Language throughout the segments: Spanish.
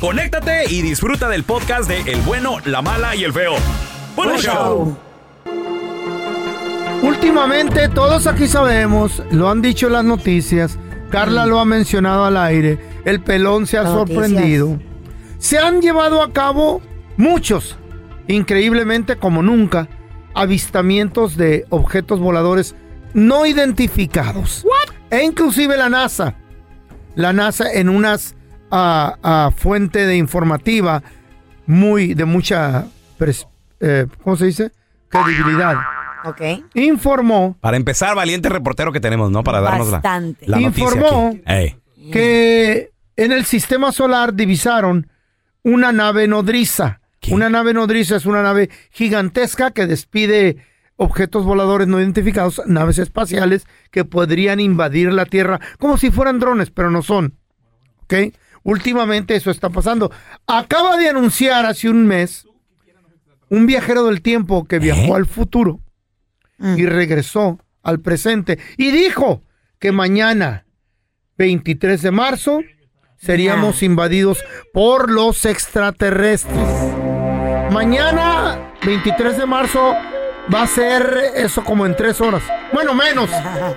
conéctate y disfruta del podcast de El bueno, la mala y el feo. ¡Buen Buen show! Últimamente todos aquí sabemos, lo han dicho las noticias, Carla lo ha mencionado al aire, el pelón se ha sorprendido. Se han llevado a cabo muchos, increíblemente como nunca, avistamientos de objetos voladores no identificados. E inclusive la NASA, la NASA en unas ah, fuente de informativa muy de mucha pres- eh, ¿cómo se dice? credibilidad Ok. informó Para empezar, valiente reportero que tenemos, ¿no? Para darnos la, Bastante. la noticia Informó aquí. Ey. que en el sistema solar divisaron una nave nodriza. ¿Qué? Una nave nodriza es una nave gigantesca que despide objetos voladores no identificados, naves espaciales que podrían invadir la Tierra como si fueran drones, pero no son. ¿Ok? Últimamente eso está pasando. Acaba de anunciar hace un mes un viajero del tiempo que viajó ¿Eh? al futuro y regresó al presente y dijo que mañana, 23 de marzo, seríamos invadidos por los extraterrestres. Mañana, 23 de marzo, va a ser eso como en tres horas. Bueno, menos,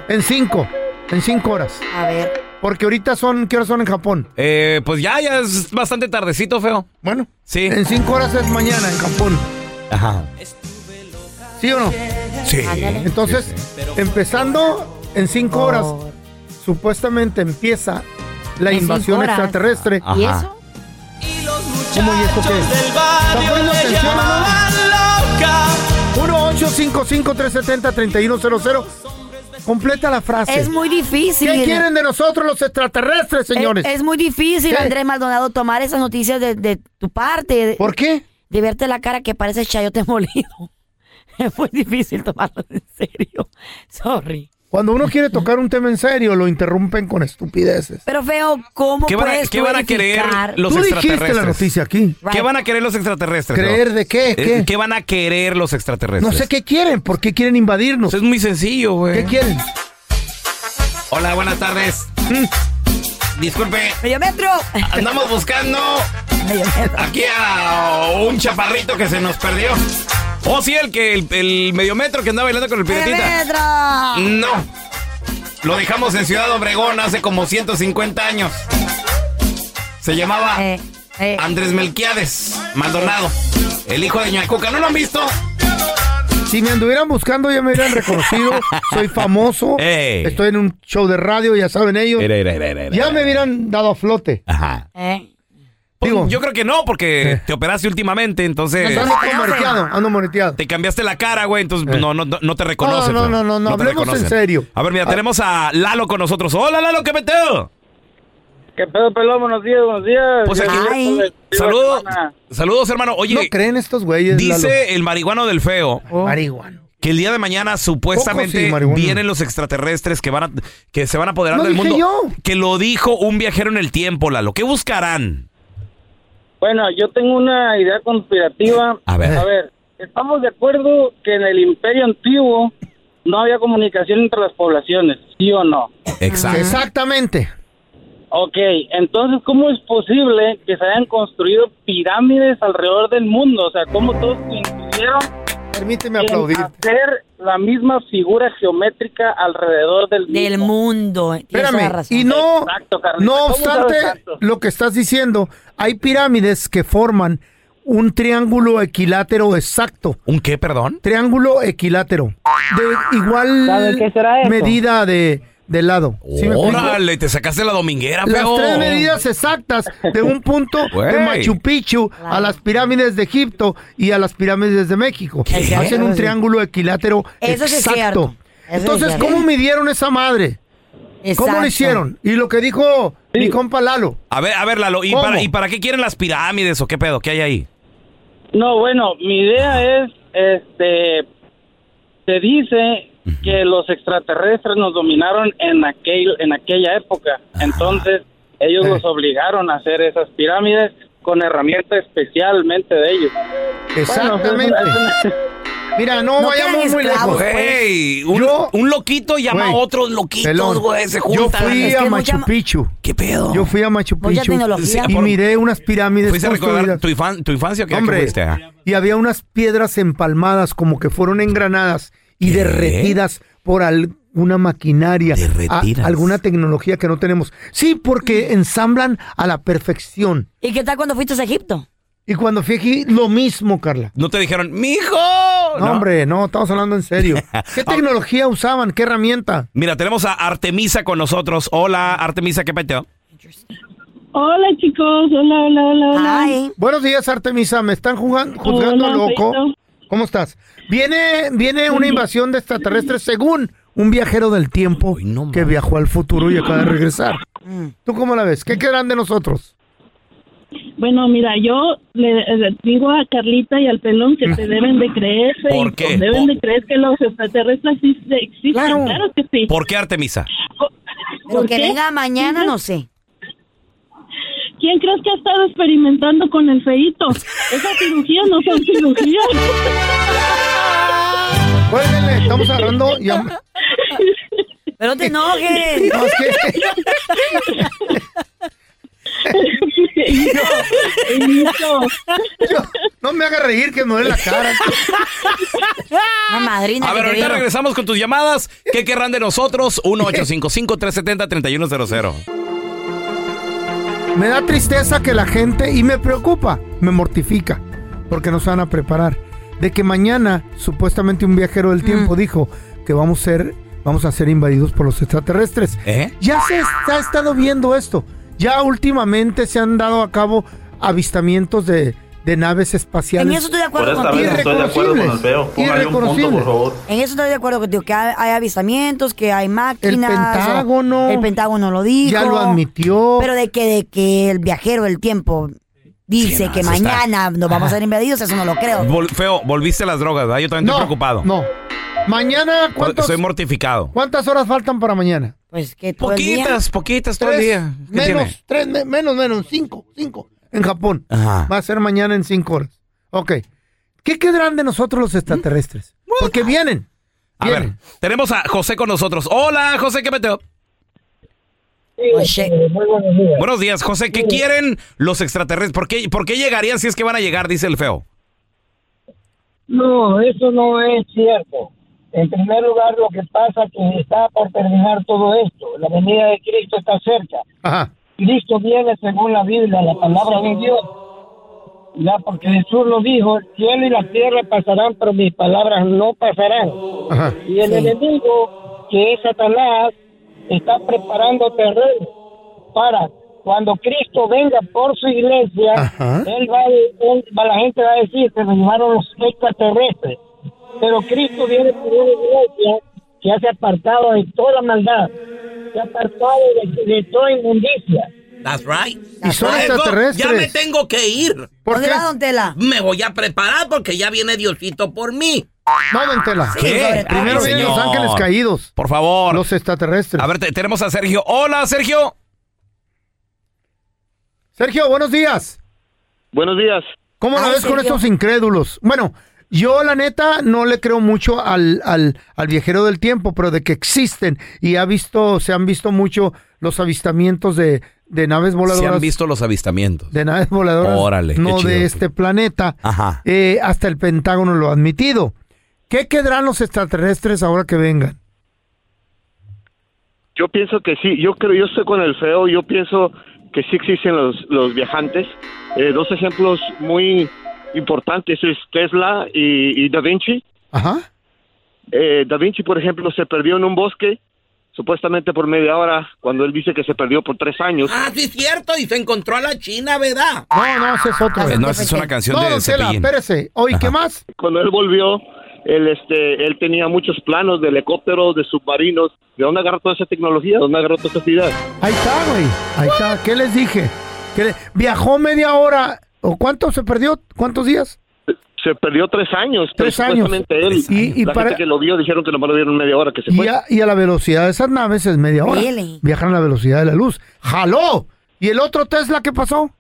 en cinco, en cinco horas. A ver. Porque ahorita son, ¿qué horas son en Japón? Eh, pues ya, ya es bastante tardecito, feo. Bueno, Sí. en cinco horas es mañana en Japón. Ajá. ¿Sí o no? Sí. Entonces, empezando en cinco horas, supuestamente empieza la invasión extraterrestre. Ajá. ¿Y eso? ¿Cómo y esto qué? ¿Están poniendo atención o no? 1-855-370-3100. Completa la frase. Es muy difícil. ¿Qué quieren de nosotros los extraterrestres, señores? Es, es muy difícil, ¿Qué? Andrés Maldonado, tomar esas noticias de, de tu parte. De, ¿Por qué? de verte la cara que parece chayote molido. Es muy difícil tomarlo en serio. Sorry. Cuando uno quiere tocar un tema en serio, lo interrumpen con estupideces. Pero feo, ¿cómo ¿Qué van a- puedes qué tú van a querer los Tú dijiste extraterrestres? la noticia aquí. Right. ¿Qué van a querer los extraterrestres? ¿Creer de qué? Eh, ¿Qué? ¿Qué van a querer los extraterrestres? No sé qué quieren. ¿Por qué quieren invadirnos? Es muy sencillo, güey. ¿Qué quieren? Hola, buenas tardes. Disculpe, Medio metro. andamos buscando Medio metro. aquí a un chaparrito que se nos perdió. Oh, sí, el que el, el medio metro que andaba bailando con el piratita. No. Lo dejamos en Ciudad Obregón hace como 150 años. Se llamaba Eh, eh. Andrés Melquiades Maldonado, el hijo de Ñacuca. ¿No lo han visto? Si me anduvieran buscando ya me hubieran reconocido. Soy famoso. Ey. Estoy en un show de radio, ya saben ellos. Era, era, era, era, era. Ya me hubieran dado a flote. Ajá. Eh. Pues, Digo- yo creo que no, porque te operaste últimamente, entonces Ando moneteado, ando moneteado. te cambiaste la cara, güey, entonces Eh. no, no, no, no te reconocen. No, no, no, no, no, hablemos en serio. A ver, mira, Ah. tenemos a Lalo con nosotros. Hola, Lalo, ¿qué meteo? ¿Qué pedo, pelón? Buenos días, buenos días. Pues aquí- Ay. Saludos, saludos, hermano. Oye, no creen estos güeyes. dice el marihuano del feo Lalo? Marihuano. que el día de mañana supuestamente sí, vienen los extraterrestres que van a, que se van a apoderar Lo del dije mundo. yo. Que lo dijo un viajero en el tiempo, Lalo. ¿Qué buscarán? Bueno, yo tengo una idea conspirativa. A ver. A ver, estamos de acuerdo que en el imperio antiguo no había comunicación entre las poblaciones, ¿sí o no? Exacto. Exactamente. Ok, entonces, ¿cómo es posible que se hayan construido pirámides alrededor del mundo? O sea, ¿cómo todos coincidieron Permíteme aplaudir. hacer la misma figura geométrica alrededor del? Del mundo. Tienes toda la Espérame, razón. y no, Exacto, no ¿Cómo obstante lo que estás diciendo, hay pirámides que forman un triángulo equilátero exacto. ¿Un qué, perdón? Triángulo equilátero. De igual ¿Sabe qué será eso? medida de, de lado. ¿Sí me? Órale, te sacaste la dominguera, Las feo. tres medidas exactas de un punto Güey. de Machu Picchu a las pirámides de Egipto y a las pirámides de México. ¿Qué? Hacen un triángulo equilátero Eso sí es exacto. cierto. Eso es Entonces, cierto. ¿cómo midieron esa madre? ¿Cómo Exacto. lo hicieron? Y lo que dijo mi compa Lalo. A ver, a ver, Lalo, ¿y ¿Cómo? para, ¿y para qué quieren las pirámides o qué pedo? ¿Qué hay ahí? No, bueno, mi idea es, este, se dice que los extraterrestres nos dominaron en aquel, en aquella época. Entonces, ellos Eh. nos obligaron a hacer esas pirámides con herramientas especialmente de ellos. Exactamente. Bueno, es una- Mira, no, No vayamos muy lejos. Güey, un, Yo- un loquito llama Güey, a otros loquitos, güey, se Yo juntan. fui Es a que Machu mucha- Picchu. ¿Qué pedo? Yo fui a Machu Picchu y por- miré unas pirámides ¿Fuiste a recordar tu, infan- tu infancia o qué? ¿A qué Hombre, fuiste? Y había unas piedras empalmadas como que fueron engranadas y ¿Qué? derretidas por alguna maquinaria, Derretidas. a- alguna tecnología que no tenemos. Sí, porque ensamblan a la perfección. ¿Y qué tal cuando fuiste a Egipto? Y cuando fui aquí, lo mismo, Carla. No te dijeron, mijo. No, hombre, no, estamos hablando en serio. ¿Qué tecnología usaban? ¿Qué herramienta? Mira, tenemos a Artemisa con nosotros. Hola, Artemisa, ¿qué peteo? Hola chicos, hola, hola, hola, hola. Buenos días, Artemisa. Me están jugando, juzgando Hola, loco. Feito. ¿Cómo estás? Viene, viene una invasión de extraterrestres según un viajero del tiempo Uy, no que viajó al futuro y acaba de regresar. ¿Tú cómo la ves? ¿Qué quedan de nosotros? Bueno, mira, yo le, le digo a Carlita y al pelón que te deben de creer. ¿Por y qué? Deben Por- de creer que los extraterrestres sí se- existen. Claro. Claro, que sí. ¿Por qué Artemisa? Pero ¿Por que qué? venga mañana, no sé. ¿Quién crees que ha estado experimentando con el feito? Esas cirugías no son cirugías. Cuélguenle, estamos agarrando. ya- Pero no te enojes. No, es que- yo- no me haga reír que me duele la cara. No, madrina. A que ver, te ahorita digo. regresamos con tus llamadas. ¿Qué querrán de nosotros? 1-855-370-3100. Me da tristeza que la gente, y me preocupa, me mortifica, porque no se van a preparar, de que mañana supuestamente un viajero del tiempo dijo que vamos a ser, vamos a ser invadidos por los extraterrestres. ¿Eh? Ya se está- ha estado viendo esto. Ya últimamente se han dado a cabo avistamientos de, de naves espaciales. En eso estoy de Por acuerdo esta vez contigo. estoy de acuerdo con el feo. Póngale un punto, por favor. En eso estoy de acuerdo contigo, que hay, hay avistamientos, que hay máquinas. El Pentágono. El Pentágono lo dijo. Ya lo admitió. Pero de que, de que el viajero del tiempo dice Sí, no, que está- mañana nos vamos a ser invadidos, eso no lo creo. Vol- feo, volviste a las drogas, ¿verdad? Yo también no, estoy preocupado. No. Mañana, ¿cuántos- Estoy mortificado. ¿cuántas horas faltan para mañana? Pues que todo el día. Poquitas, poquitas todo el Tres, día. Menos, tres, me- menos, menos, cinco, cinco. En Japón. Ajá. Va a ser mañana en cinco horas. Ok. ¿Qué quedarán de nosotros los extraterrestres? Porque vienen. A ver, tenemos a José con nosotros. Hola, José, ¿qué peteo? Oye, Buenos días, José. ¿Qué quieren los extraterrestres? ¿Por qué, ¿Por qué llegarían si es que van a llegar? Dice el feo. No, eso no es cierto. En primer lugar, lo que pasa que está por terminar todo esto. La venida de Cristo está cerca. Ajá. Cristo viene según la Biblia, la palabra de Dios. Ya, porque Jesús lo dijo, el cielo y la tierra pasarán, pero mis palabras no pasarán. Ajá. Y el Sí. enemigo, que es Satanás, está preparando terreno para cuando Cristo venga por su iglesia, Ajá. él va, él la gente va a decir que nos llevaron los extraterrestres. Pero Cristo viene por una iglesia que ha se apartado de toda maldad, se ha apartado de, de toda inmundicia. That's right. Y son extraterrestres. Ya me tengo que ir. ¿Por ¿Dónde qué? va, don Tela? Me voy a preparar porque ya viene Diosito por mí. No, don Tela. Todo. Primero Ay, vienen los ángeles caídos, Por favor. los extraterrestres. A ver, te- tenemos a Sergio. Hola, Sergio. Sergio, buenos días. Buenos días. ¿Cómo la ves con estos incrédulos? Bueno, yo la neta no le creo mucho al, al, al viajero del tiempo, pero de que existen y ha visto, se han visto mucho los avistamientos de, de naves Se voladoras. han visto los avistamientos. de naves voladoras Órale, qué no chido. de este planeta. Ajá. Eh, hasta el Pentágono lo ha admitido. ¿Qué quedarán los extraterrestres ahora que vengan? Yo pienso que sí. Yo creo, yo estoy con el feo. Yo pienso que sí existen los, los viajantes. Eh, dos ejemplos muy importantes es Tesla y, y Da Vinci. Ajá. Eh, da Vinci, por ejemplo, se perdió en un bosque, supuestamente por media hora, cuando él dice que se perdió por tres años. Ah, sí, es cierto. Y se encontró a la China, ¿verdad? No, no, ese es otro. Eh, no, esa es una canción No, de don Tela, espérese. Oye, ¿qué más? Cuando él volvió, él, este, él tenía muchos planos de helicópteros, de submarinos. ¿De dónde agarró toda esa tecnología? ¿De dónde agarró toda esa ideas? Ahí está, güey. Ahí está. ¿Qué les dije? Que le- viajó media hora. ¿O cuánto se perdió? ¿Cuántos días? Se perdió tres años. Tres años. él. Y- y la para- gente que lo vio dijeron que nomás lo vieron media hora que se Y fue. a, y a la velocidad de esas naves es media hora. Really? Viajan a la velocidad de la luz. ¡Jaló! ¿Y el otro Tesla qué pasó?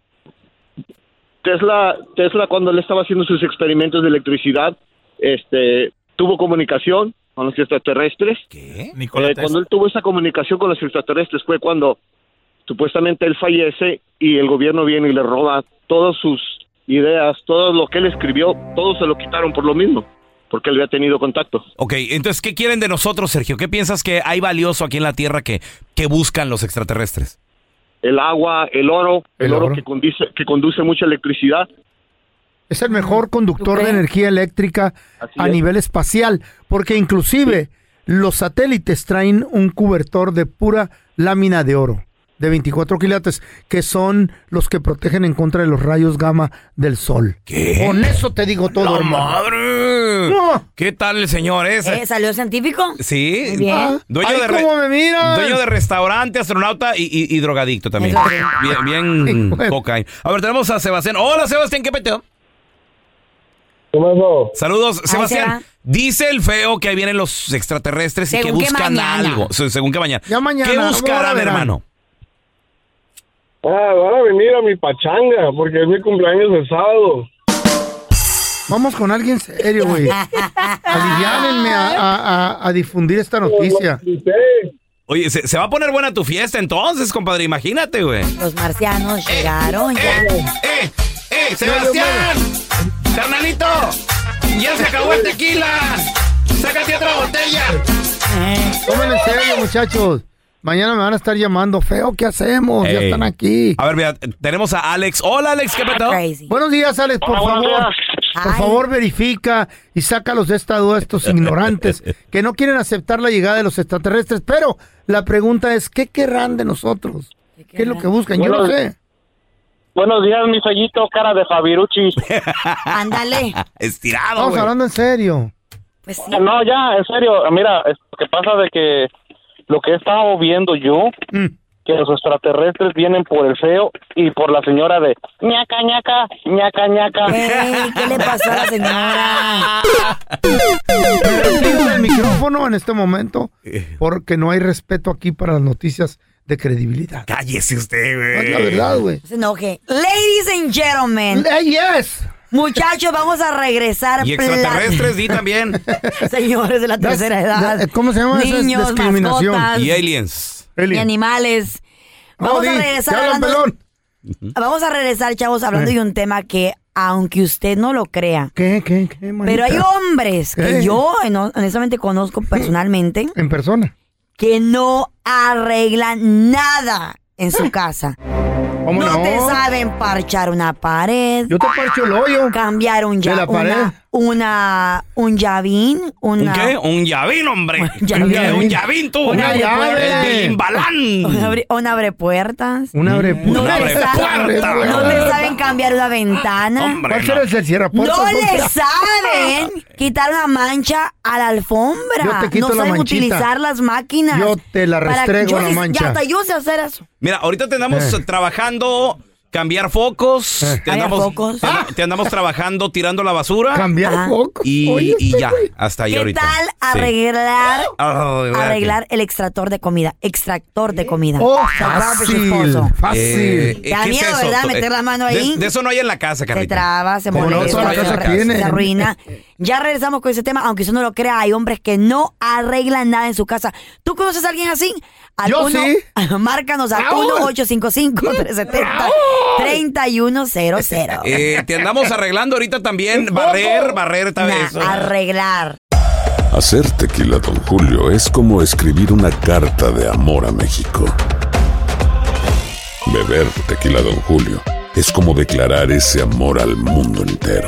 Tesla, Tesla cuando él estaba haciendo sus experimentos de electricidad, este, tuvo comunicación con los extraterrestres. ¿Qué? Eh, cuando él tuvo esa comunicación con los extraterrestres fue cuando supuestamente él fallece y el gobierno viene y le roba todas sus ideas, todo lo que él escribió, todo se lo quitaron por lo mismo, porque él había tenido contacto. Ok, entonces, ¿qué quieren de nosotros, Sergio? ¿Qué piensas que hay valioso aquí en la Tierra que, que buscan los extraterrestres? El agua, el oro, el, El oro, oro. que conduce que conduce mucha electricidad. Es el mejor conductor de energía eléctrica Así a es. nivel espacial, porque inclusive los satélites traen un cobertor de pura lámina de oro de 24 quilates, que son los que protegen en contra de los rayos gamma del sol. ¿Qué? Con eso te digo todo, ¡La hermano. madre! No. ¿Qué tal el señor ese? ¿Eh? ¿Salió científico? Sí. Muy bien. Ah, Dueño ay, de re- cómo me miran. Dueño de restaurante, astronauta y, y- y drogadicto también. Sí. Bien, bien de- cocaína. A ver, tenemos a Sebastián. Hola, Sebastián, ¿qué peteo? Saludos, Sebastián. Dice el feo que ahí vienen los extraterrestres y que buscan algo. Se- Según que mañana. Ya mañana, ¿Qué buscarán, verán. hermano? Ah, van a venir a mi pachanga porque es mi cumpleaños el sábado. Vamos con alguien serio, güey. Aliviánenme a, a- a- a difundir esta noticia. Oye, se, se va a poner buena tu fiesta entonces, compadre. Imagínate, güey. Los marcianos llegaron ya. ¡Eh! ¡Eh! ¡Sebastián! ¡Carnalito! ¡Ya se acabó el tequila! ¡Sácate otra botella! Tomen en serio, muchachos. Mañana me van a estar llamando. Feo, ¿qué hacemos? Ya están aquí. A ver, vea, tenemos a Alex. Hola, Alex, ¿qué? Crazy. Buenos días, Alex, por Hola, favor. Por Ay. favor, verifica y sácalos de esta duda estos ignorantes que no quieren aceptar la llegada de los extraterrestres. Pero la pregunta es, ¿qué querrán de nosotros? ¿Qué es lo que buscan? Yo no sé. Buenos días, mi fellito, cara de Fabiruchis. Ándale. Estirado, Estamos hablando en serio. Pues sí. No, ya, en serio, mira, es- lo que pasa de que lo que he estado viendo yo, Mm. que los extraterrestres vienen por el feo y por la señora de ñaca, ñaca, ñaca, ñaca. ¿Qué le pasó a la señora? Del micrófono en este momento porque no hay respeto aquí para las noticias de credibilidad. Cállese usted, güey. Es la verdad, güey. No se enoje. Ladies and gentlemen. Eh, yes. Muchachos, vamos a regresar. Y extraterrestres, sí, también. Señores de la tercera da- edad. ¿Cómo se llama? Eso es Niños, discriminación. mascotas Y aliens. y Eli. animales. Vamos Oh, a regresar hablando. pelón. Vamos a regresar, chavos, hablando Eh. de un tema que, aunque usted no lo crea, ¿Qué, qué, qué, manita? pero hay hombres que Eh. yo honestamente conozco personalmente En persona. que no arreglan nada en su casa. ¿Cómo no, no? te saben parchar una pared, Yo te parcho el hoyo cambiar un de ya, la pared. una, una, un llavín, ¿Un una... qué? Un llavín, hombre. llavín. ¿Qué? Un llavín, tú. Una llave. El bilimbalán. Un abre, un abre puertas. Una abre No, abrepuerta. no le saben cambiar una ventana. Hombre, ¿Cuál será el cierra puertas? No le saben quitar una mancha a la alfombra. Yo te quito no la saben manchita. utilizar las máquinas. Yo te la Para- restrego yo la mancha. Ya hasta yo sé hacer eso. Mira, ahorita te andamos Eh. trabajando, cambiar focos. Te Cambiar andamos, focos. Te, anda- te andamos trabajando, tirando la basura. Cambiar Ajá. focos. Y, Oye, y este ya, güey. hasta ahí ¿Qué ahorita. tal arreglar, arreglar el extractor de comida? Extractor de comida. Oh, fácil, fácil. Eh, Te da ¿qué es miedo? ¿verdad? To- Meter la mano ahí. De, eso no hay en la casa, Se Carlita. traba, se no, molesta, la se, arre- tiene. se arruina. Ya regresamos con ese tema, aunque usted no lo crea, hay hombres que no arreglan nada en su casa. ¿Tú conoces a alguien así? Al Yo uno- sí. Márcanos al Raúl. 1-855-370-3100. Eh, te andamos arreglando ahorita también. Barrer, barrer esta vez. Nah, arreglar. Hacer tequila, Don Julio, es como escribir una carta de amor a México. Beber tequila, Don Julio, es como declarar ese amor al mundo entero.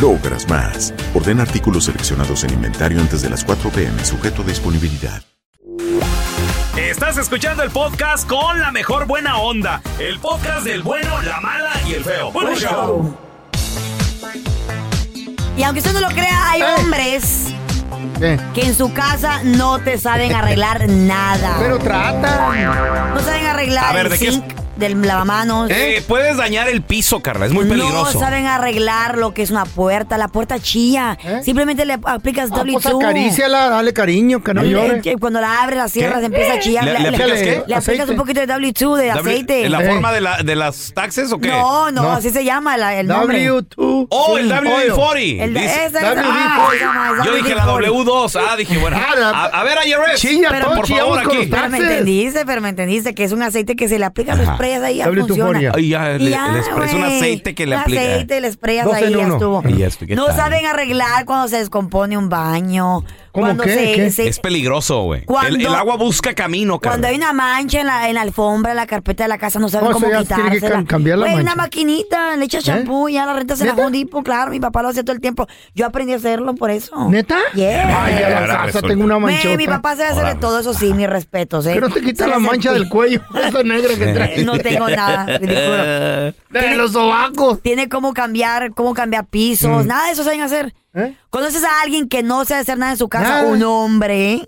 logras más. Ordena artículos seleccionados en inventario antes de las 4 pm, sujeto a disponibilidad. Estás escuchando el podcast con la mejor buena onda. El podcast del bueno, la mala y el feo. Bueno, show. Y aunque usted no lo crea, hay hombres que en su casa no te saben arreglar nada. Pero trata. No saben arreglar A ver, el ¿de qué es- del lavamanos. Eh, puedes dañar el piso, Carla. Es muy peligroso. No saben arreglar lo que es una puerta. La puerta chilla. Simplemente le aplicas Ah, pues W2. acaríciala, dale cariño, que no Le- llore. Cuando la abres, la cierras, empieza a chillar. ¿Le- le aplicas qué? le aplicas un poquito de W2, de W- aceite. ¿En la forma de, la, de las taxes o qué? No, no, así se llama la- el nombre. W2. Oh, el Sí. WD-40. El de- esa- esa- ah, llama Yo dije la WD-40. W2. Ah, dije, bueno. A, a ver, IRS. Pero, por favor, aquí. Pero me entendiste, pero me entendiste que es un aceite que se le aplica, lo Ajá. Sprayas ahí, ya W240. funciona. Ay, ya, le- Y le spray- es un aceite que le aplica. aceite, le sprayas Dos ahí, en ya uno. estuvo. Y ¿qué no tal? saben arreglar cuando se descompone un baño. Cuando se- se- Es peligroso, güey. Cuando- El, el agua busca camino, Cuando Carla. hay una mancha en la, en la alfombra, en la carpeta de la casa, no saben cómo ya tiene que quitársela. cam- cambiar la mancha. una maquinita, le echas ¿Eh? champú, ya la rentas en la Depot, claro, mi papá lo hace todo el tiempo. Yo aprendí a hacerlo por eso. ¿Neta? Yeah. Ay, a la Ahora casa resulta. tengo una Me- manchota. mi papá sabe hacer de todo eso, sí, mis respetos, ¿eh? No te quita la mancha del cuello, esa negra que traes. No tengo nada. De los sobacos. Tiene cómo cambiar, cómo cambiar pisos, Mm. nada de eso saben hacer. ¿Eh? ¿Conoces a alguien que no sabe hacer nada en su casa? Nada. Un hombre.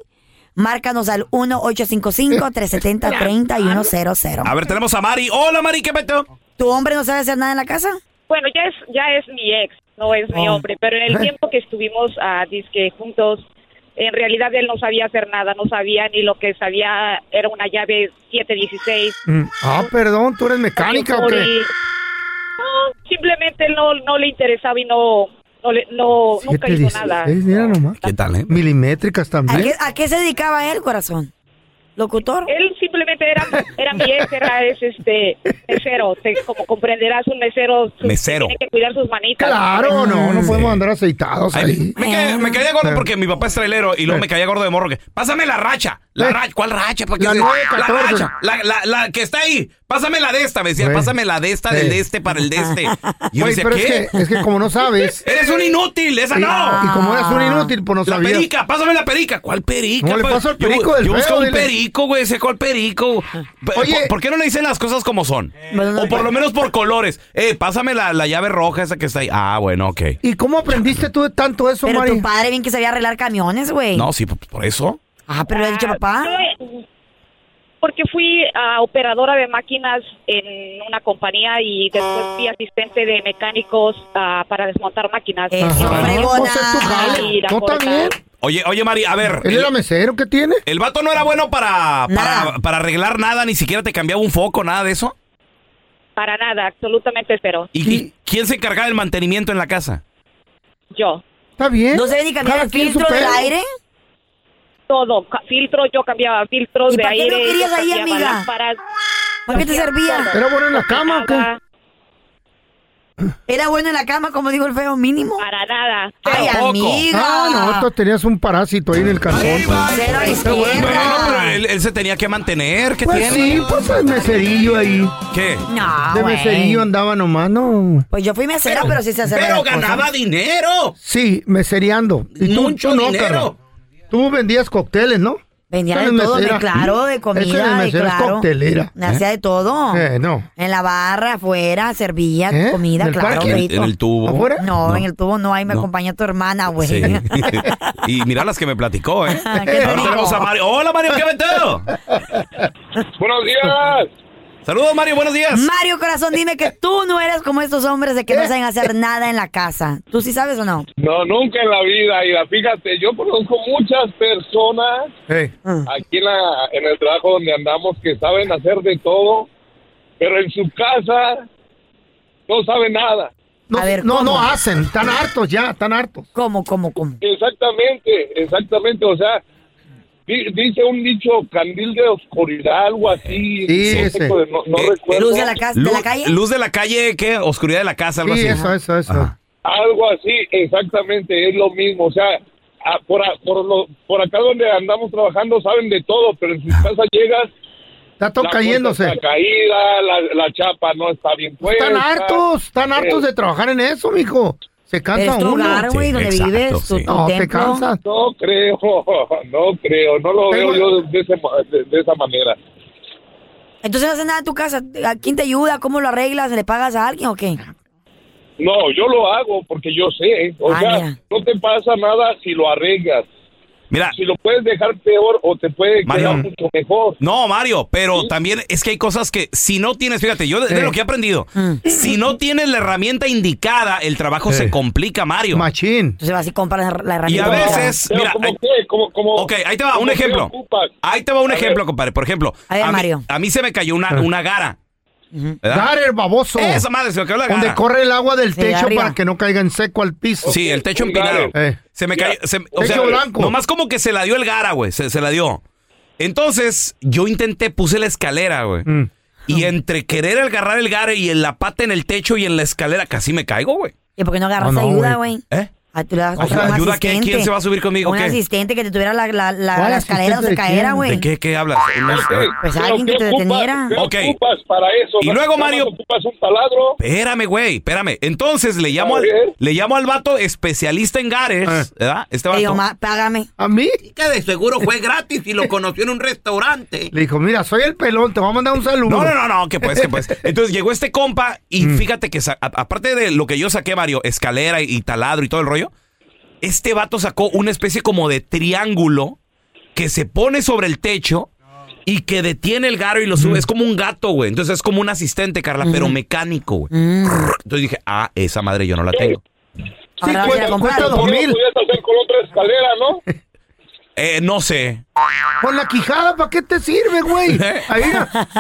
Márcanos al 1-855-370-3100. A ver, tenemos a Mari. Hola, Mari, ¿qué peto? ¿Tu hombre no sabe hacer nada en la casa? Bueno, ya es, ya es mi ex, no es mi Oh. hombre, pero en el tiempo que estuvimos a disque juntos, en realidad él no sabía hacer nada, no sabía ni lo que sabía, era una llave 716. Mm. Ah, perdón, ¿tú eres mecánica o qué? No, simplemente él no, no le interesaba y no, no, le- no nunca hizo nada. 716, mira nomás. ¿Qué tal, eh? Milimétricas ¿A también. qué, a qué se dedicaba él, corazón? ¿Locutor? Él simplemente era, era mi ex, era es este mesero, te- como comprenderás, un mesero su- Mesero. tiene que cuidar sus manitas. Claro, no, no podemos andar aceitados ahí. Me, ca- me caía gordo porque mi papá es trailero y luego me caía gordo de morro. Que, Pásame la racha. La racha. ¿Cuál racha? ¿Para qué La se- 914. racha. La, la, la que está ahí. Pásame la de esta. Me decía, pásame la de esta, del de este para el de este. Y yo Güey, decía, pero ¿qué? es que, es que como no sabes. Eres un inútil, esa Y- no. Y como eres un inútil, pues no La sabías. perica, pásame la perica. ¿Cuál perica? No, le Pues, paso el yo- perico del Yo busco un dile. Perico, güey, secó el perico. Oye, ¿por, por qué no le dicen las cosas como son? o por lo menos por colores. Eh, pásame la, la llave roja esa que está ahí. Ah, bueno, ok. ¿Y cómo aprendiste tú de tanto eso, Pero Mari? tu padre bien que sabía arreglar camiones, güey. No, sí, por, por eso. Ah, pero le ha dicho papá. Porque fui ah, operadora de máquinas en una compañía y después fui asistente de mecánicos ah, para desmontar máquinas. Pues es tu jale. Ir a No, cortar. Oye, oye, Mari, a ver. ¿Él era mesero? ¿Qué tiene? El vato no era bueno para, para, para arreglar nada, ni siquiera te cambiaba un foco, nada de eso. Para nada, absolutamente cero. ¿Y, y quién se encargaba del mantenimiento en la casa? Yo. Está bien. ¿No se ni cambiar el filtro del aire? Todo, ca- filtro, yo cambiaba filtros ¿Y de para qué aire. lo querías ahí, amiga? lámparas, ¿Para qué te servía? ¿Era bueno en la cama o qué? ¿Era bueno en la cama, como dijo el feo, mínimo? Para nada. Ay, amiga. Ah, no, tú tenías un parásito ahí en el calzón. Cero a la izquierda. Bueno, pero él, él se tenía que mantener. ¿Qué Pues tiene? sí, pues el meserillo ahí. ¿Qué? No, De güey. meserillo andaba nomás, ¿no? Pues yo fui mesera, pero, sí se hace Pero varias cosas. ganaba dinero. Sí, mesereando. ¿Y tú, Mucho tú no, dinero. Tú vendías cócteles, ¿no? Vendía de todo, de, claro, de comida, de es claro. coctelera. Hacía de todo. Eh, no. En la barra, afuera, servía ¿Eh? comida, ¿En claro, feito. ¿En el tubo? ¿Afuera? No, en el tubo no, ahí me No. acompaña tu hermana, güey. Sí. y mira las que me platicó, ¿eh? ¿Qué te Ahora tenemos a Mario. Hola, Mario, ¿qué metido? Buenos días. Saludos, Mario, buenos días. Mario Corazón, dime que tú no eres como estos hombres de que no saben hacer nada en la casa. ¿Tú sí sabes o no? No, nunca en la vida. Y la- fíjate, yo conozco muchas personas Hey. aquí en, la, en el trabajo donde andamos que saben hacer de todo, pero en su casa no saben nada. No, A ver, no, no hacen. Están hartos ya, están hartos. ¿Cómo, cómo, cómo? Exactamente, exactamente. O sea, dice un dicho candil de oscuridad, algo así. Sí, ese. no- no Eh, recuerdo. ¿Luz de la, casa, de Luz, la calle? luz de la calle, ¿qué? Oscuridad de la casa, algo Sí, así. eso, eso, eso. Ajá. Algo así, exactamente, es lo mismo. O sea, a- por, a- por, lo- por acá donde andamos trabajando saben de todo, pero en sus casas llegas. Está todo la cayéndose. Está caída, la, la chapa no está bien puesta. Están hartos, están hartos Eh, de trabajar en eso, mijo. Se cansa es tu uno. hogar, güey, Sí, donde exacto, vives, tu, sí. tu No, templo. cansas. No creo, no creo, no lo Tengo- veo yo de, ese de- de esa manera. Entonces no haces nada en tu casa. ¿A quién te ayuda? ¿Cómo lo arreglas? ¿Le pagas a alguien o qué? No, yo lo hago porque yo sé. O Ah, sea, mira. no te pasa nada si lo arreglas. Mira, Si lo puedes dejar peor o te puede Mario. quedar mucho mejor. No, Mario, pero también es que hay cosas que si no tienes, fíjate, yo de, de Eh. lo que he aprendido, Mm. si no tienes la herramienta indicada, el trabajo Eh. se complica, Mario. Machín. Entonces vas y compras la Y herramienta. a indicada. veces, Pero mira, ¿cómo hay- qué? ¿Cómo, cómo, ok, ahí te va, un ejemplo. Ahí te va un A ejemplo, ver. compadre. Por ejemplo, A ver, mí, Mario. a mí se me cayó una, una gara. ¿Verdad? Dar el baboso. Esa madre, se me cayó la Donde corre el agua del techo arriba. para que no caiga en seco al piso. Sí, el techo empinado. Eh. Se me cayó. se- o Techo sea, blanco. nomás como que se la dio el gara, güey. Se, se la dio. Entonces, yo intenté, puse la escalera, güey. Mm. Y entre querer agarrar el gara y en la pata en el techo y en la escalera, casi me caigo, güey. ¿Y por qué no agarras No, no, ayuda, güey. güey? ¿Eh? Ah, tú le O sea, un ayuda, asistente. ¿Quién se va a subir conmigo, Un qué? asistente que te tuviera la, la, la, ¿Cuál la escalera donde se quién? güey. ¿De qué, qué hablas? No sé. Pues alguien que ¿qué te ocupas? deteniera. ¿Qué Ok. ocupas para eso? Y ¿No- luego, Mario- ocupas un taladro? Espérame, güey, espérame. Entonces le llamo, al, le llamo al vato especialista en gares, Eh. ¿verdad? Este Te digo, vato. ma, págame. ¿A mí? Que de seguro fue gratis y lo conoció en un restaurante. Le dijo, mira, soy el pelón, te voy a mandar un saludo. No, no, no, no, que pues, que pues. Entonces llegó este compa y fíjate que aparte de lo que yo saqué, Mario, escalera y taladro y todo el rollo, este vato sacó una especie como de triángulo que se pone sobre el techo y que detiene el garo y lo sube. Es como un gato, güey. Entonces es como un asistente, Carla, pero mecánico, güey. Entonces dije, ah, esa madre yo no la tengo. Sí, Ahora vas a ir a cuesta, comprar. cuesta dos ¿Cómo lo mil. podías hacer con otra escalera, no? Eh, no sé. Con la quijada, ¿para qué te sirve, güey? Ahí,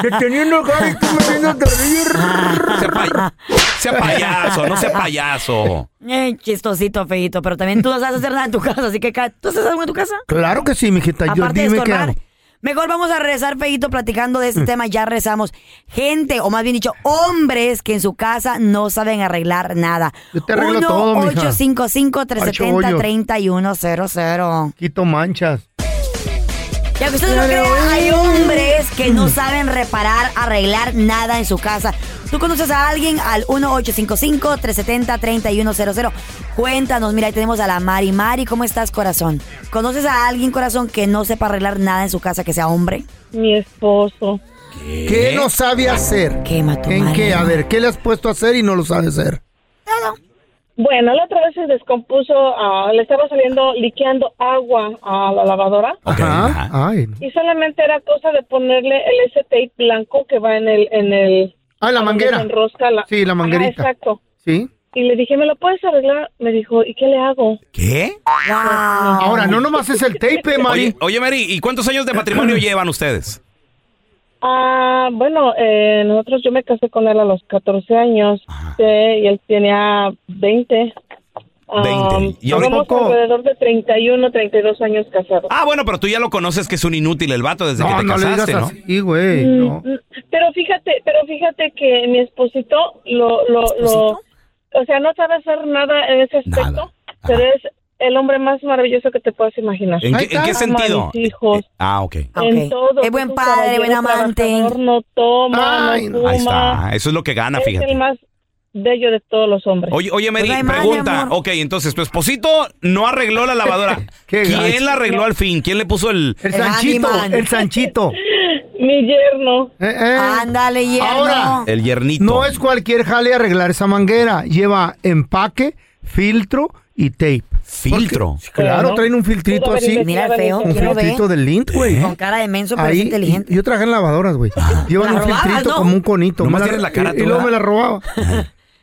que teniendo cara y tú me vienes a reír. Sea, pa- sea payaso, no sea payaso. Eh, chistosito, feito. Pero también tú no sabes hacer nada en tu casa, así que ca- ¿tú haces algo en tu casa? Claro que sí, mijita. Yo Aparte de dime qué estorbar. hago. Mejor vamos a rezar, Feito, platicando de este Mm. tema. Ya rezamos. Gente, o más bien dicho, hombres que en su casa no saben arreglar nada. Yo te arreglo todo, mija. 1-855-370-3100. Quito manchas. Y aunque usted no crea, hay hombres que no saben reparar, arreglar nada en su casa. ¿Tú conoces a alguien? Al 1855-370-3100. Cuéntanos, mira, ahí tenemos a la Mari. Mari, ¿cómo estás, corazón? ¿Conoces a alguien, corazón, que no sepa arreglar nada en su casa, que sea hombre? Mi esposo. ¿Qué no sabe hacer? Quema tu ¿En qué? A ver, ¿qué le has puesto a hacer y no lo sabe hacer? Bueno, la otra vez se descompuso, ah, le estaba saliendo, liqueando agua a la lavadora. Ajá. Ay. Y solamente era cosa de ponerle el ese tape blanco que va en el... En el Ah, la manguera. se enrosca la- Sí, la manguerita. exacto. ¿Sí? Y le dije, ¿me lo puedes arreglar? Me dijo, ¿y qué le hago? ¿Qué? Ahora, no nomás es el tape, Mari. Oye, oye, Mary, ¿y cuántos años de matrimonio llevan ustedes? Ah, bueno, eh, nosotros, yo me casé con él a los 14 años eh, y él tenía 20. Ah, 20. ¿Y ahora- Poco? alrededor de 31, 32 años casados. Ah, bueno, pero tú ya lo conoces que es un inútil el vato desde que te no le casaste, digas ¿no? así, güey. Mm, no. mm, Pero fíjate, pero fíjate que mi esposito lo, lo, lo, o sea, no sabe hacer nada en ese aspecto, pero es el hombre más maravilloso que te puedas imaginar. ¿En qué, en qué Ama a sentido? mis hijos. Ah, ok. En todo. Es buen padre, buen amante. No toma, Ay, no Ahí fuma. está. Eso es lo que gana, Es fíjate. el más bello de todos los hombres. Oye, oye, Mary, Pues pregunta. ok, entonces tu esposito no arregló la lavadora. ¿Quién gacho. la arregló al fin? ¿Quién le puso el. El Sanchito, el Sanchito. Mi yerno. Ándale, yerno. Ahora, El yernito. no es cualquier jale arreglar esa manguera. Lleva empaque, filtro y tape. ¿Filtro? Porque, claro, traen un filtrito así. Mira, feo, Un filtrito del lint, güey. Con cara de menso, pero es Ahí, inteligente. y- Yo trabajé en lavadoras, güey. Llevan ¿La un filtrito no? como un conito. Nomás Me tienes la cara y, y luego me la robaba.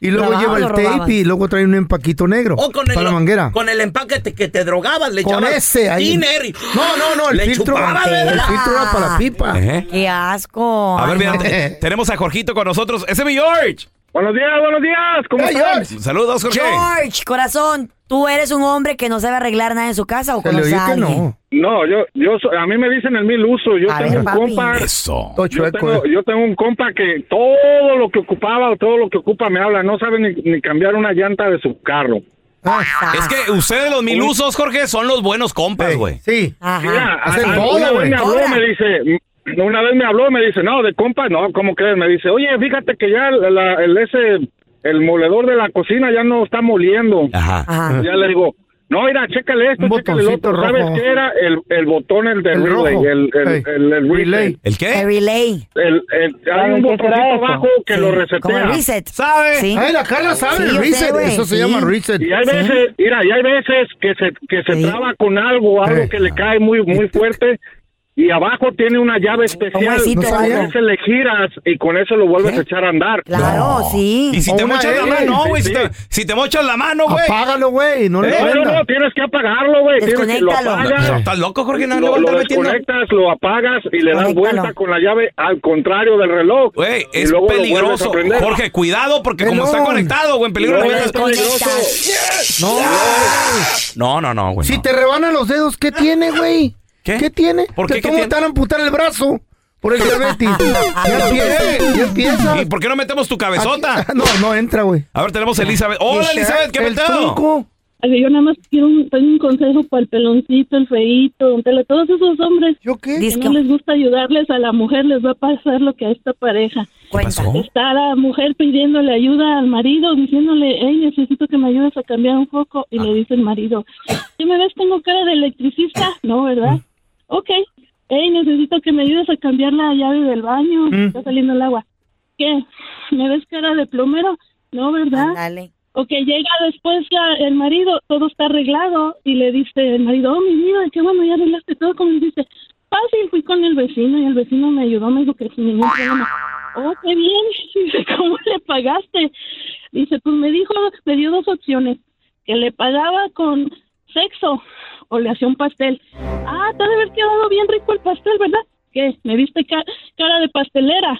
Y luego ¿Robabas lleva el robabas? tape y luego trae un empaquito negro O con para el, la manguera. con el empaque te- que te drogabas, le Con ese ahí. y- No, no, no, el le filtro. El filtro era para la pipa. ¿Eh? Qué asco. A ver, mira, tenemos a Jorgito con nosotros. Ese es mi George. Buenos días, buenos días. ¿Cómo Hey, están? George. Saludos, Jorge. George, corazón, ¿tú eres un hombre que no sabe arreglar nada en su casa o conoces a que alguien? no. No, yo, yo, so- a mí me dicen el mil uso. Yo A tengo ver, un papi. compa. Eso. Yo tengo, eh. yo tengo un compa que todo lo que ocupaba o todo lo que ocupa me habla. No sabe ni, ni cambiar una llanta de su carro. Ah, Es que ustedes, los mil usos, Jorge, son los buenos compas, güey. Sí. Mira, a- Hacen a- todo, una vez güey. me habló, Cobra. me dice, una vez me habló, me dice, no, de compa, no, ¿cómo crees? Me dice, oye, fíjate que ya la- la- el ese, el moledor de la cocina ya no está moliendo. Ajá. Ajá. Ya le digo, no, mira, chécale esto, chécale el otro. ¿Sabes rojo. qué era? El, el botón, el de El relay, rojo. el, el, el, el Relay. relay. ¿El El qué? relay. El, el- hay ¿Sabe un botoncito abajo que Sí, lo Como resetea. el reset. ¿Sabe? Sí. Ay, la Carla sabe Sí, el sé, reset. güey, Eso se sí. llama reset. Y hay veces, mira, y hay veces que se, que se Sí. traba con algo, algo que le cae muy, muy fuerte. Y abajo tiene una llave especial. huesito, con algo. ese le giras y con eso lo vuelves ¿Qué? a echar a andar. Claro, sí. Y si te una mochas la mano, güey. Si, Sí. te, si te mochas la mano, güey. Apágalo, güey. No le No, no, no, tienes que apagarlo, güey. Tienes que lo Desconéctalo. apagas, ¿Estás loco, Jorge? No, lo, lo metiendo. desconectas, lo apagas y le das vuelta con la llave al contrario del reloj. Güey, Y es lo peligroso. Jorge, cuidado, porque como está conectado, güey, en peligro No, es peligroso. No. No, no, no, güey. Si no. te rebanan los dedos, ¿qué tiene, güey? ¿Qué? tiene? ¿Por qué? Te ¿Qué a amputar el brazo por el diabetes. ya empieza, ya empieza. ¿Y por qué no metemos tu cabezota? No, no entra, güey. A ver, tenemos a Elizabeth. Hola, Elizabeth, ¿qué el pedo? tronco. Oye, Yo nada más quiero un, tengo un consejo para el peloncito, el feíto, don Tela, todos esos hombres ¿Yo qué? que no les gusta ayudarles a la mujer, les va a pasar lo que a esta pareja. Cuenta. pasó? Está la mujer pidiéndole ayuda al marido, diciéndole, hey, necesito que me ayudes a cambiar un foco. Y le dice el marido, ¿qué me ves? ¿Tengo cara de electricista? No, ¿verdad? Ok. Hey, necesito que me ayudes a cambiar la llave del baño. Está saliendo el agua. ¿Qué? ¿Me ves cara de plomero? No, ¿verdad? Dale. Ok, llega después la- el marido, todo está arreglado y le dice el marido, oh, mi vida, qué bueno, ya arreglaste todo. Como le dice, fácil, fui con el vecino y el vecino me ayudó, me dijo que sin ningún problema. Oh, qué bien. Dice, ¿cómo le pagaste? Dice, pues me dijo, me dio dos opciones, que le pagaba con sexo o le hacía un pastel. Ah, te ha de haber quedado bien rico el pastel, ¿verdad? ¿Qué? ¿Me viste ca- cara de pastelera?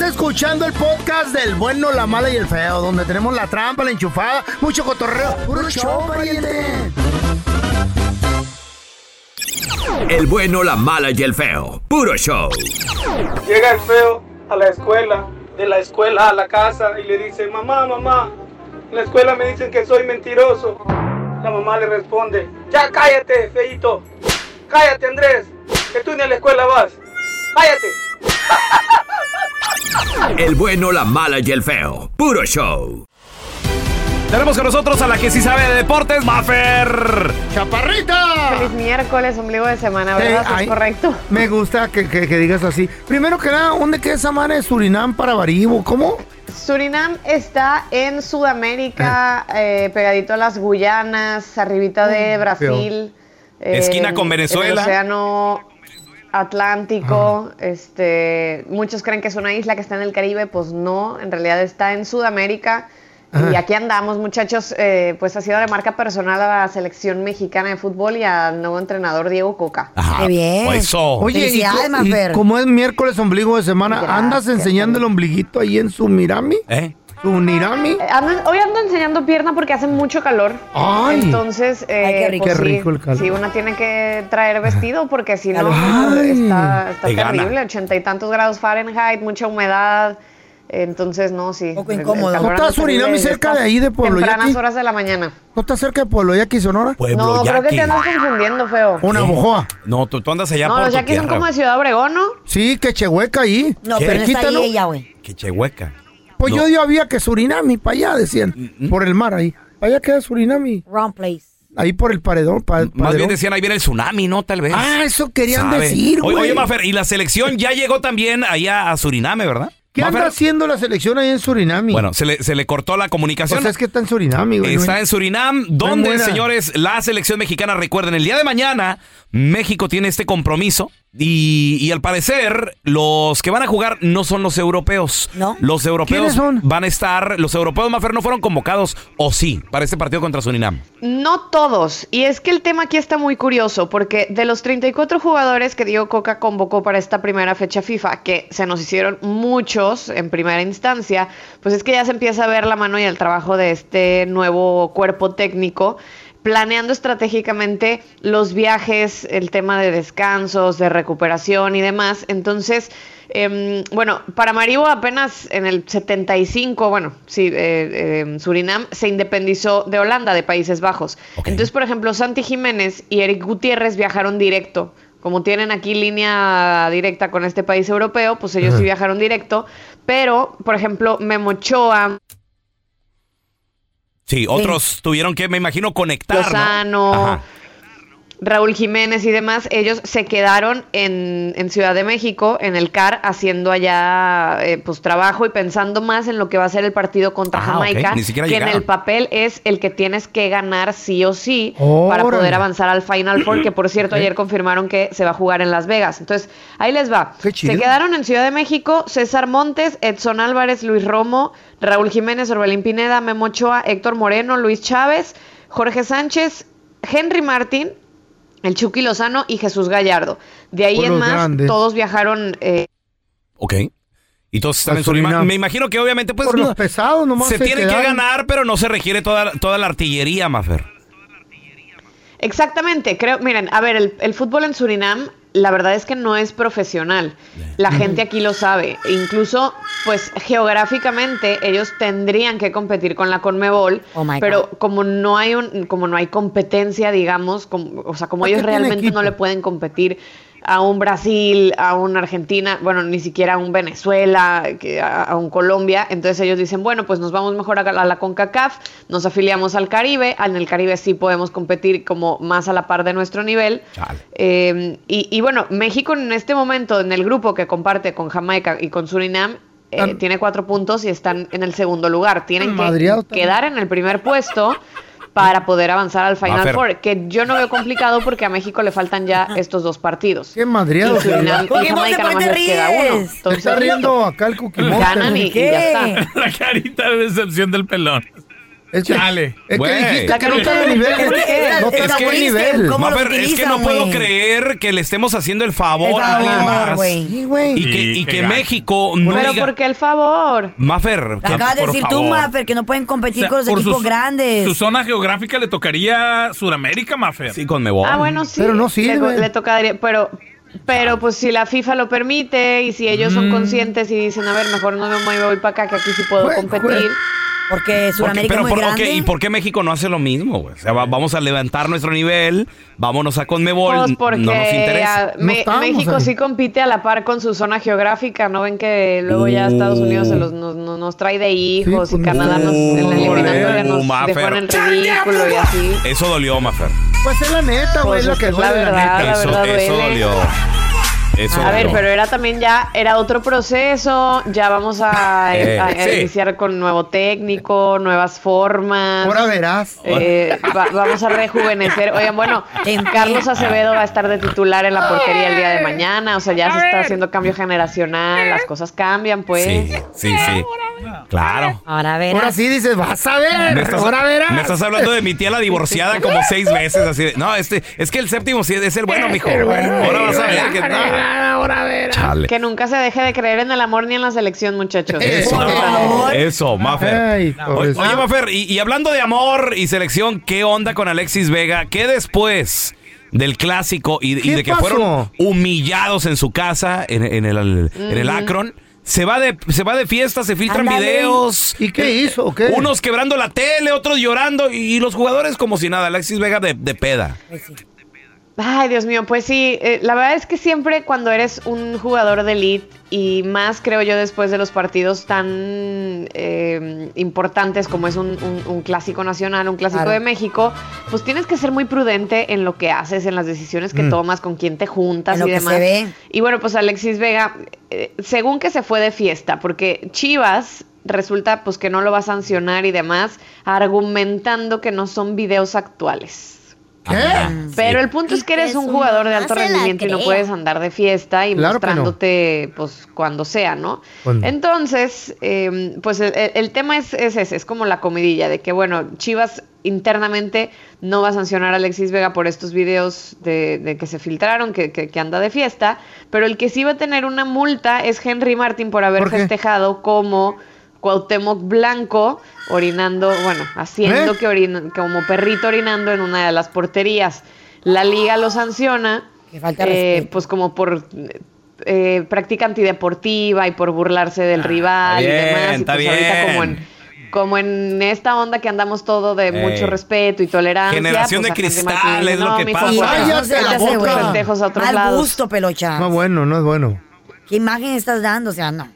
Estás escuchando el podcast del bueno, la mala y el feo, donde tenemos la trampa, la enchufada, mucho cotorreo. ¡Puro show, pariente! El bueno, la mala y el feo. Puro show. Llega el feo a la escuela, de la escuela a la casa y le dice, mamá, mamá, en la escuela me dicen que soy mentiroso. La mamá le responde, ya cállate, feito. Cállate, Andrés, que tú ni a la escuela vas. Cállate. El bueno, la mala y el feo. Puro show. Tenemos con nosotros a la que sí sabe de deportes, Maffer. ¡Chaparrita! Feliz miércoles, ombligo de semana, ¿verdad? Eh, ay, es correcto. Me gusta que, que- que digas así. Primero que nada, ¿dónde queda esa madre de Surinam para Baribo? ¿Cómo? Surinam está en Sudamérica, eh, pegadito a las Guyanas, arribita de Mm, Brasil. eh, Esquina con Venezuela. En el océano Atlántico. Este, muchos creen que es una isla que está en el Caribe, pues no, en realidad está en Sudamérica. Y Ajá. aquí andamos, muchachos. eh, pues ha sido de marca personal a la selección mexicana de fútbol y al nuevo entrenador Diego Coca. Qué bien. Eso. Oye, y, y Mafer. como es miércoles ombligo de semana, ¿andas enseñando el ombliguito ahí en su Mirami? ¿Eh? ¿Su Nirami? Eh, ando- hoy ando enseñando pierna porque hace mucho calor. Ay. Entonces, eh, Ay, qué rico. pues Qué rico el calor. sí, una tiene que traer vestido porque si no, Ay. está, terrible. Ochenta y tantos grados Fahrenheit, mucha humedad. Entonces, no, sí. Poco el- el incómodo. ¿No está anda terrible Surinam desde cerca de ahí, de Pueblo Tempranas horas de la mañana. ¿No está cerca de Pueblo Yaqui, Sonora? Pueblo no, creo que te andas confundiendo, feo. Una bojoa. No, tú, tú andas allá no, por los tu yaquis son como de Ciudad Obregón, ¿no? Sí, que chehueca ahí. No, ¿Qué? pero no está ¿no? ahí ella, güey. Pues No. yo yo había que Surinami, para allá decían. Por el mar ahí. Para allá queda Surinami. Wrong place. Ahí por el paredón. pa- Más paredón. bien decían, ahí viene el tsunami, ¿no? Tal vez. Ah, eso querían ¿Sabe? decir, Oye, güey. Oye, Mafer, y la selección ya llegó también allá a Suriname, ¿verdad? ¿Qué anda Mafer, haciendo la selección ahí en Surinami? Bueno, se le, se le cortó la o comunicación. sea, es que está en Surinami, güey. Está en Surinam, donde, señores, la selección mexicana, recuerden, el día de mañana México tiene este compromiso y, y al parecer los que van a jugar no son los europeos. ¿No? Los europeos ¿Quiénes son? van a estar, los europeos, Mafer, no fueron convocados, o sí, para este partido contra Surinam. No todos. Y es que el tema aquí está muy curioso, porque de los 34 jugadores que Diego Coca convocó para esta primera fecha FIFA, que se nos hicieron muchos en primera instancia, pues es que ya se empieza a ver la mano y el trabajo de este nuevo cuerpo técnico planeando estratégicamente los viajes, el tema de descansos, de recuperación y demás. Entonces, em, bueno, para Maribo apenas en el 75, bueno, sí, eh, em, Surinam se independizó de Holanda, de Países Bajos. Entonces, por ejemplo, Santi Jiménez y Eric Gutiérrez viajaron directo. Como tienen aquí línea directa con este país europeo, pues ellos sí viajaron directo. Pero, por ejemplo, Memo Ochoa, Sí, otros tuvieron que, me imagino, conectar. ¿no? Lozano, Ajá. Raúl Jiménez y demás, ellos se quedaron en, en Ciudad de México, en el CAR, haciendo allá eh, pues trabajo y pensando más en lo que va a ser el partido contra Ah, Jamaica, ni siquiera que en el papel es el que tienes que ganar sí o sí para poder avanzar al Final Four, que por cierto ayer confirmaron que se va a jugar en Las Vegas. Entonces, ahí les va. Se quedaron en Ciudad de México César Montes, Edson Álvarez, Luis Romo, Raúl Jiménez, Orbelín Pineda, Memo Ochoa, Héctor Moreno, Luis Chávez, Jorge Sánchez, Henry Martín, el Chucky Lozano y Jesús Gallardo. De ahí en más, grandes. todos viajaron eh, Ok. Y todos están en Surinam. Me imagino que obviamente pues Por no- los pesados nomás se se tiene que ganar, pero no se requiere toda, toda la artillería, Mafer. Exactamente, creo, miren, a ver, el, el fútbol en Surinam, la verdad es que no es profesional. La gente aquí lo sabe. Incluso, pues geográficamente, ellos tendrían que competir con la Conmebol, Oh my pero como no hay un, como no hay competencia, digamos, como- o sea, como ¿Para ellos realmente no le pueden competir a un Brasil, a un Argentina, bueno, ni siquiera a un Venezuela, a, un Colombia. Entonces ellos dicen, bueno, pues nos vamos mejor a, la- CONCACAF, nos afiliamos al Caribe, en el Caribe sí podemos competir como más a la par de nuestro nivel. Eh, y, y bueno, México en este momento, en el grupo que comparte con Jamaica y con Surinam, eh, tiene cuatro puntos y están en el segundo lugar. Tienen que quedar en el primer puesto para poder avanzar al Final. Four, que yo no veo complicado porque a México le faltan ya estos dos partidos. Qué madreado. Y Surinam y Jamaica nada más ¿por qué les queda uno. Entonces, está riendo acá el Cookie Monster. ganan y, y ya está. La carita de decepción del pelón. Es que, Chale. es que dijiste no está de nivel. Es que- no es está que- de buen ¿viste? nivel. ¿Cómo lo Mafer, es que no puedo creer que le estemos haciendo el favor, El a alguien más. güey. Y que, y qué. México no Pero diga... porque el favor. Mafer, acabas de por decir tú. Maffer, que no pueden competir O sea, con los por equipos grandes. Su zona geográfica le tocaría Sudamérica, Mafer. sí, con Mebol. Ah, bueno, sí. Pero no le- sirve. Le, tocaría, pero, pero pues si la FIFA lo permite y si ellos son conscientes y dicen, a ver, mejor no me voy para acá, que aquí sí puedo competir. Porque Porque- Sudamérica pero es muy por- grande. ¿Y por qué México no hace lo mismo? güey? O sea, va- vamos a levantar nuestro nivel, vámonos a Conmebol, Pues porque no nos interesa. No estamos México ahí. sí compite a la par con su zona geográfica, ¿no ven que luego ya Estados Unidos se los, nos, nos- nos trae de hijos Sí, y pues, Canadá nos, en la eliminatoria nos uh, dejó en el ridículo y así? Eso dolió, Mafer. Pues es la neta, güey, Pues lo que es la duele, la verdad, neta. la eso verdad eso duele. dolió. Eso A ver, pero era también ya, era otro proceso, ya vamos a, Eh, a- a sí. iniciar con nuevo técnico, nuevas formas. Ahora verás. Eh, va- vamos a rejuvenecer. Oigan, bueno, Carlos Acevedo va a estar de titular en la portería el día de mañana. O sea, ya se está haciendo cambio generacional, las cosas cambian, pues. Sí, sí, sí. Claro. Ahora verás. Ahora sí dices, vas a ver. Me estás, Ahora verás. me estás hablando de mi tía la divorciada como seis veces así. de, no, este, es que el séptimo sí es el bueno, mijo. Ahora vas a ver que Ahora verás. Chale. Que nunca se deje de creer en el amor ni en la selección, muchachos. Eso, favor. eso, Mafer. Ay, Oye, Mafer, y, y hablando de amor y selección, ¿qué onda con Alexis Vega? ¿Qué después del clásico y, y ¿Qué de que pasó? fueron humillados en su casa, en, en el, en el Akron? Se va, de, se va de fiesta, se filtran videos. ¿Y qué hizo? o qué? Unos quebrando la tele, otros llorando y, y los jugadores como si nada. Alexis Vega de, de peda. Pues sí. Ay, Dios mío, pues sí, eh, la verdad es que siempre cuando eres un jugador de elite y más creo yo después de los partidos tan eh, importantes como es un, un- un clásico nacional, un clásico Claro. de México, pues tienes que ser muy prudente en lo que haces, en las decisiones que Mm. tomas, con quién te juntas En lo y que demás. se ve. Y bueno, pues Alexis Vega, eh, según que se fue de fiesta, porque Chivas resulta pues que no lo va a sancionar y demás, argumentando que no son videos actuales. ¿Qué? Pero el punto es que eres un jugador de alto rendimiento y no puedes andar de fiesta y Claro que no. mostrándote pues cuando sea, ¿no? Entonces, eh, pues el, el- el tema es, es ese, es como la comidilla de que bueno, Chivas internamente no va a sancionar a Alexis Vega por estos videos de, de que se filtraron, que, que- que anda de fiesta, pero el que sí va a tener una multa es Henry Martin por haber festejado como Cuauhtémoc Blanco orinando, bueno, haciendo ¿Eh? que orina, como perrito orinando en una de las porterías. La liga lo sanciona, falta eh, pues como por eh, práctica antideportiva y por burlarse del rival Ah, bien, y demás. Y está pues ahorita bien. como en como en esta onda que andamos todo de Ey. mucho respeto y tolerancia. Generación pues de cristal es lo que pasa. la boca. festejos a otros Mal lados. gusto, pelocha. No es bueno, no es bueno. ¿Qué imagen estás dando? O sea, no.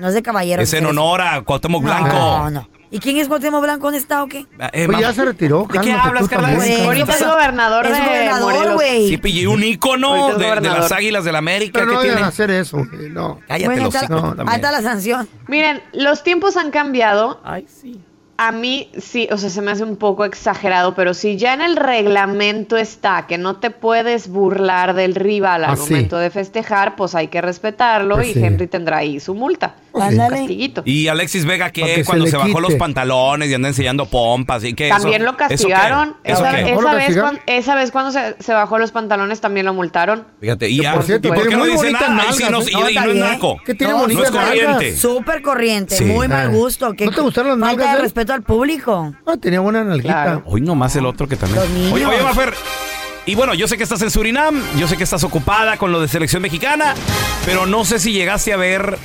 No es de caballero. Es en honor a Cuauhtémoc No, Blanco. No, no. ¿Y quién es Cuauhtémoc Blanco? ¿Dónde está o qué? Eh, Pues ya se retiró, ¿De qué hablas, Carla? Ahorita es gobernador es de gobernador, güey. Sí, pillé un ícono de, las Águilas del América. Pero no a hacer eso. güey, No. Cállate Bueno, los hocico, ahí está la sanción. Miren, los tiempos han cambiado. Ay, sí. A mí sí, o sea, se me hace un poco exagerado, pero si ya en el reglamento está que no te puedes burlar del rival al Ah, sí. momento de festejar, pues hay que respetarlo Pues y sí. Henry tendrá ahí su multa. Ándale. Y Alexis Vega, que que cuando se bajó quite. los pantalones y anda enseñando pompas y que También eso- lo castigaron. ¿Eso Esa, qué? ¿Eso qué? esa vez cuan- esa vez cuando se, se bajó los pantalones también lo multaron. Fíjate, y, ya- por cierto, ¿y por tiene qué no dice nada? Y, nalgas, no, ¿eh? y- No, y no está es naco. Que tiene no, no es corriente. Súper corriente, Sí. muy mal Ah. gusto. ¿Qué ¿No te gustaron las falta nalgas, de eh? respeto al público. Ah, tenía buena nalguita. Hoy nomás el otro que también. Oye, oye, Mafer. Y bueno, yo sé que estás en Surinam, yo sé que estás ocupada con lo de selección mexicana, pero no sé si llegaste a ver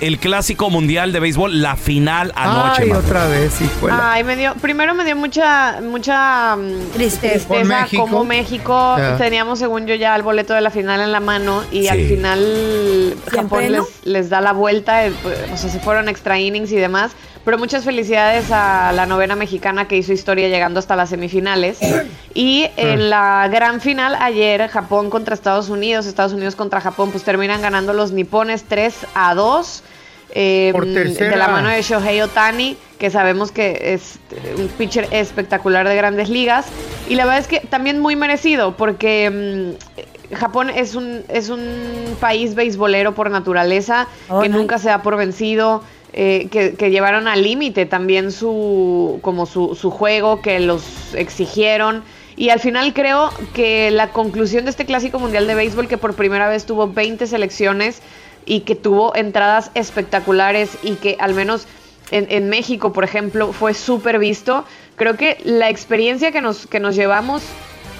el clásico mundial de béisbol, la final anoche. Ay, Mafer. otra vez, hijo. Ay, me dio, primero me dio mucha, mucha mm, tristeza Con México. como México Ya. teníamos según yo ya el boleto de la final en la mano y Sí. al final Japón ¿no? les, les da la vuelta, eh, pues, o sea, se fueron extra innings y demás, pero muchas felicidades a la novena mexicana que hizo historia llegando hasta las semifinales y en la gran final ayer Japón contra Estados Unidos, Estados Unidos contra Japón, pues terminan ganando los nipones 3 a 2 eh, Por tercera. de la mano de Shohei Otani, que sabemos que es eh, un pitcher espectacular de grandes ligas. Y la verdad es que también muy merecido, porque mm, Japón es un, es un país beisbolero por naturaleza, Oh, que nunca se da por vencido. Eh, que, llevaron al límite también su como su, su juego, que los exigieron. Y al final creo que la conclusión de este clásico mundial de béisbol, que por primera vez tuvo 20 selecciones y que tuvo entradas espectaculares y que al menos en, en México, por ejemplo, fue súper visto, creo que la experiencia que nos, que nos llevamos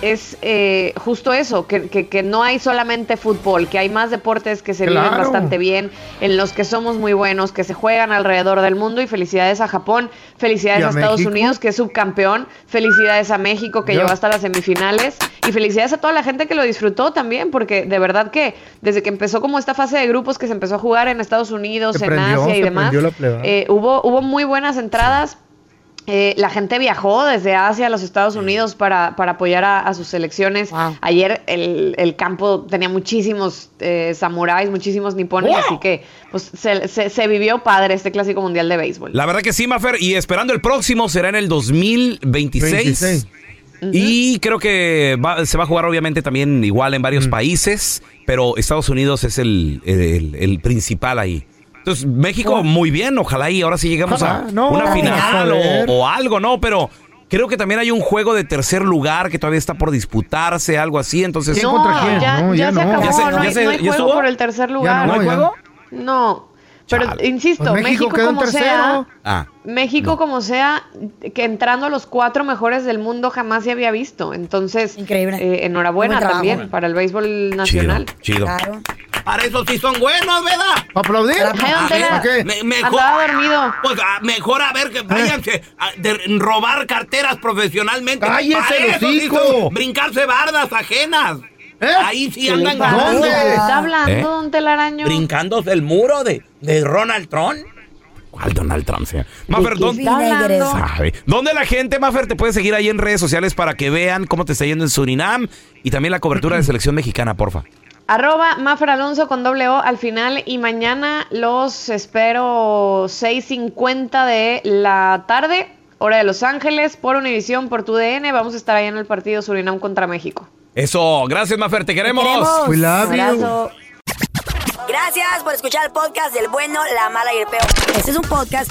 es eh, justo eso, que, que- que no hay solamente fútbol, que hay más deportes que se viven Claro. bastante bien, en los que somos muy buenos, que se juegan alrededor del mundo y felicidades a Japón, felicidades ¿Y a, a Estados México? Unidos que es subcampeón, felicidades a México que llegó hasta las semifinales y felicidades a toda la gente que lo disfrutó también, porque de verdad que desde que empezó como esta fase de grupos que se empezó a jugar en Estados Unidos, Se en prendió, Asia y demás, eh, hubo, hubo muy buenas entradas. Eh, la gente viajó desde Asia a los Estados Unidos para, para apoyar a, a sus selecciones. Ayer el, el campo tenía muchísimos eh, samuráis, muchísimos nipones, ¡Wow! así que pues, se, se- se vivió padre este clásico mundial de béisbol. La verdad que sí, Mafer, y esperando el próximo será en el 2026. 26. Y creo que va- se va a jugar obviamente también igual en varios países, pero Estados Unidos es el, el- el principal ahí. Entonces, México muy bien, ojalá y ahora sí llegamos a no, una a final o, o algo, ¿no? Pero creo que también hay un juego de tercer lugar que todavía está por disputarse, algo así, entonces... No, contra quién? ya, No, ya ya se no. acabó, ¿Ya se- no, ya hay, se- no hay ya juego estuvo? por el tercer lugar. no, ¿No hay ya. juego? No, pero Chale. insisto, Pues México, como tercero. sea, Ah, México como sea, que entrando a los cuatro mejores del mundo jamás se había visto. Entonces, Increíble. eh, enhorabuena también para el béisbol chido, nacional. chido. Claro. Para eso sí son buenos, ¿verdad? ¿Aplaudir? A. Me- mejor, dormido. pues, ah, mejor a ver que váyanse a de robar carteras profesionalmente. ¡Cállese eso sí son brincarse bardas ajenas. ¿Eh? Ahí sí ¿Qué le andan ganando. ¿Dónde? ¿Qué está hablando, ¿Eh? don Telaraño? Brincándose el muro de, de Ronald Trump. ¿Cuál Donald Trump? sea? Mafer, qué ¿dónde? Sabe. ¿Dónde la gente, Mafer, te puede seguir ahí en redes sociales para que vean cómo te está yendo en Surinam y también la cobertura de selección mexicana, porfa? Arroba Mafer Alonso con doble O al final y mañana los espero 6.50 de la tarde, hora de Los Ángeles, por Univisión, por tu DN. Vamos a estar ahí en el partido Surinam contra México. Eso, gracias, Mafer, te queremos. queremos. We love you. Abrazo. Gracias por escuchar el podcast del bueno, la mala y el peor. Este es un podcast